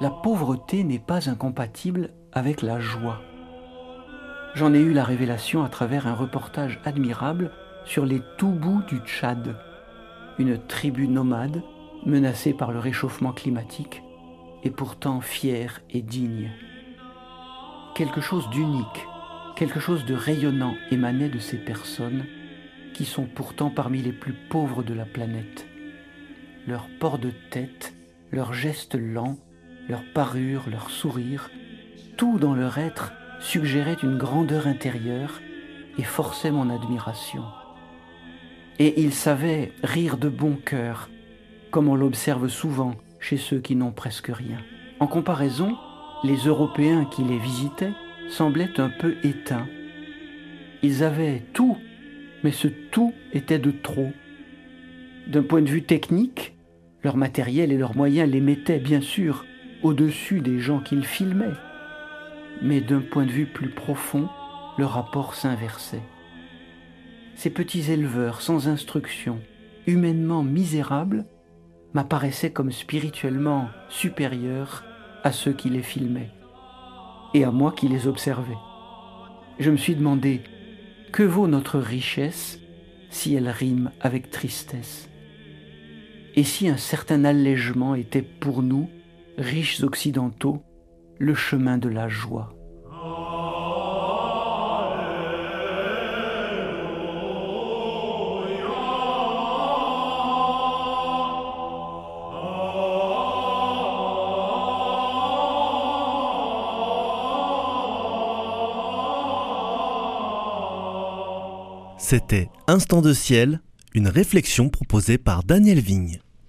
la pauvreté n'est pas incompatible avec la joie. J'en ai eu la révélation à travers un reportage admirable sur les Toubous du Tchad, une tribu nomade menacée par le réchauffement climatique et pourtant fière et digne. Quelque chose d'unique, quelque chose de rayonnant émanait de ces personnes qui sont pourtant parmi les plus pauvres de la planète. Leur port de tête, leurs gestes lents, leur parure, leur sourire, tout dans leur être suggérait une grandeur intérieure et forçait mon admiration. Et ils savaient rire de bon cœur, comme on l'observe souvent chez ceux qui n'ont presque rien. En comparaison, les Européens qui les visitaient semblaient un peu éteints. Ils avaient tout, mais ce tout était de trop. D'un point de vue technique, leur matériel et leurs moyens les mettaient bien sûr au-dessus des gens qu'ils filmaient. Mais d'un point de vue plus profond, le rapport s'inversait. Ces petits éleveurs sans instruction, humainement misérables, m'apparaissaient comme spirituellement supérieurs à ceux qui les filmaient et à moi qui les observais. Je me suis demandé, que vaut notre richesse si elle rime avec tristesse? Et si un certain allègement était pour nous riches occidentaux, le chemin de la joie. C'était Instant de ciel, une réflexion proposée par Daniel Vigne.